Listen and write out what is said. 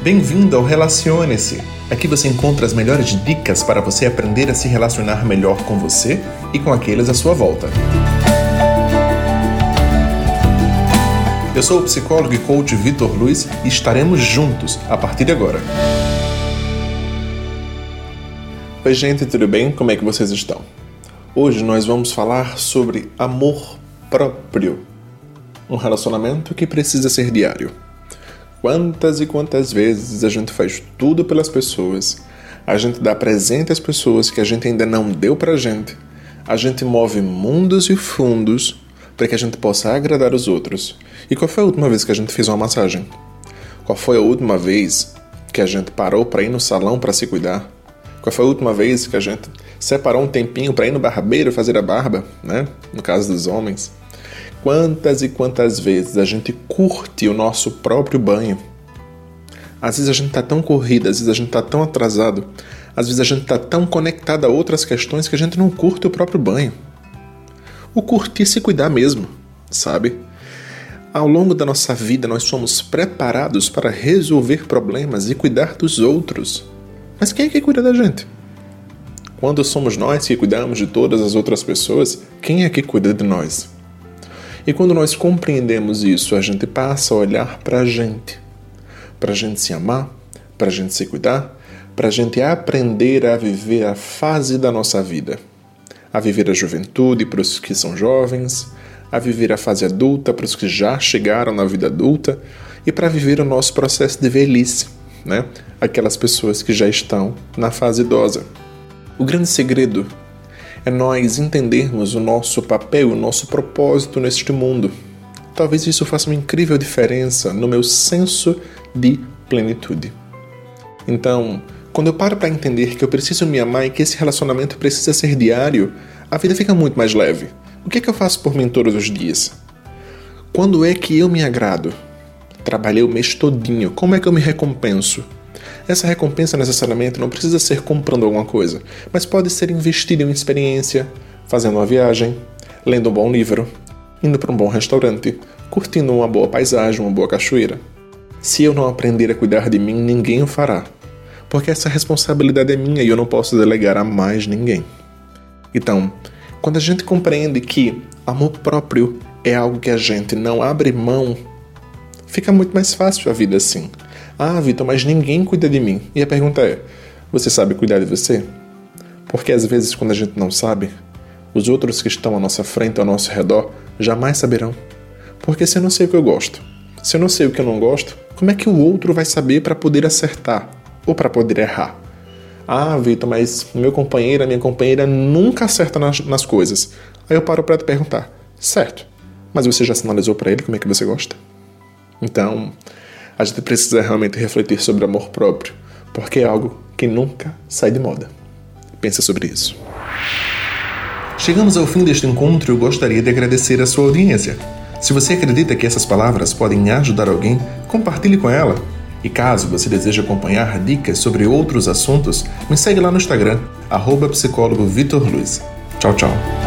Bem-vindo ao Relacione-se. Aqui você encontra as melhores dicas para você aprender a se relacionar melhor com você e com aqueles à sua volta. Eu sou o psicólogo e coach Vitor Luiz e estaremos juntos a partir de agora. Oi, gente, tudo bem? Como é que vocês estão? Hoje nós vamos falar sobre amor próprio. Um relacionamento que precisa ser diário. Quantas e quantas vezes a gente faz tudo pelas pessoas, a gente dá presente às pessoas que a gente ainda não deu pra gente, a gente move mundos e fundos para que a gente possa agradar os outros. E qual foi a última vez que a gente fez uma massagem? Qual foi a última vez que a gente parou para ir no salão para se cuidar? Qual foi a última vez que a gente separou um tempinho para ir no barbeiro fazer a barba, né? No caso dos homens. Quantas e quantas vezes a gente curte o nosso próprio banho? Às vezes a gente está tão corrida, às vezes a gente está tão atrasado, às vezes a gente está tão conectado a outras questões que a gente não curte o próprio banho. O curtir se cuidar mesmo, sabe? Ao longo da nossa vida, nós somos preparados para resolver problemas e cuidar dos outros. Mas quem é que cuida da gente? Quando somos nós que cuidamos de todas as outras pessoas, quem é que cuida de nós? E quando nós compreendemos isso, a gente passa a olhar para a gente, para a gente se amar, para a gente se cuidar, para a gente aprender a viver a fase da nossa vida, a viver a juventude para os que são jovens, a viver a fase adulta para os que já chegaram na vida adulta e para viver o nosso processo de velhice, né? Aquelas pessoas que já estão na fase idosa. O grande segredo é nós entendermos o nosso papel, o nosso propósito neste mundo. Talvez isso faça uma incrível diferença no meu senso de plenitude. Então, quando eu paro para entender que eu preciso me amar e que esse relacionamento precisa ser diário, a vida fica muito mais leve. O que é que eu faço por mim todos os dias? Quando é que eu me agrado? Trabalhei o mês todinho, como é que eu me recompenso? Essa recompensa necessariamente não precisa ser comprando alguma coisa, mas pode ser investida em uma experiência, fazendo uma viagem, lendo um bom livro, indo para um bom restaurante, curtindo uma boa paisagem, uma boa cachoeira. Se eu não aprender a cuidar de mim, ninguém o fará, porque essa responsabilidade é minha e eu não posso delegar a mais ninguém. Então, quando a gente compreende que amor próprio é algo que a gente não abre mão, fica muito mais fácil a vida assim. Ah, Vitor, mas ninguém cuida de mim. E a pergunta é: você sabe cuidar de você? Porque às vezes, quando a gente não sabe, os outros que estão à nossa frente, ao nosso redor, jamais saberão. Porque se eu não sei o que eu gosto, se eu não sei o que eu não gosto, como é que o outro vai saber para poder acertar ou para poder errar? Ah, Vitor, mas meu companheiro, minha companheira nunca acerta nas, nas coisas. Aí eu paro para te perguntar: certo, mas você já sinalizou para ele como é que você gosta? Então, a gente precisa realmente refletir sobre amor próprio, porque é algo que nunca sai de moda. Pensa sobre isso. Chegamos ao fim deste encontro e eu gostaria de agradecer a sua audiência. Se você acredita que essas palavras podem ajudar alguém, compartilhe com ela. E caso você deseje acompanhar dicas sobre outros assuntos, me segue lá no Instagram, arroba. Tchau, tchau.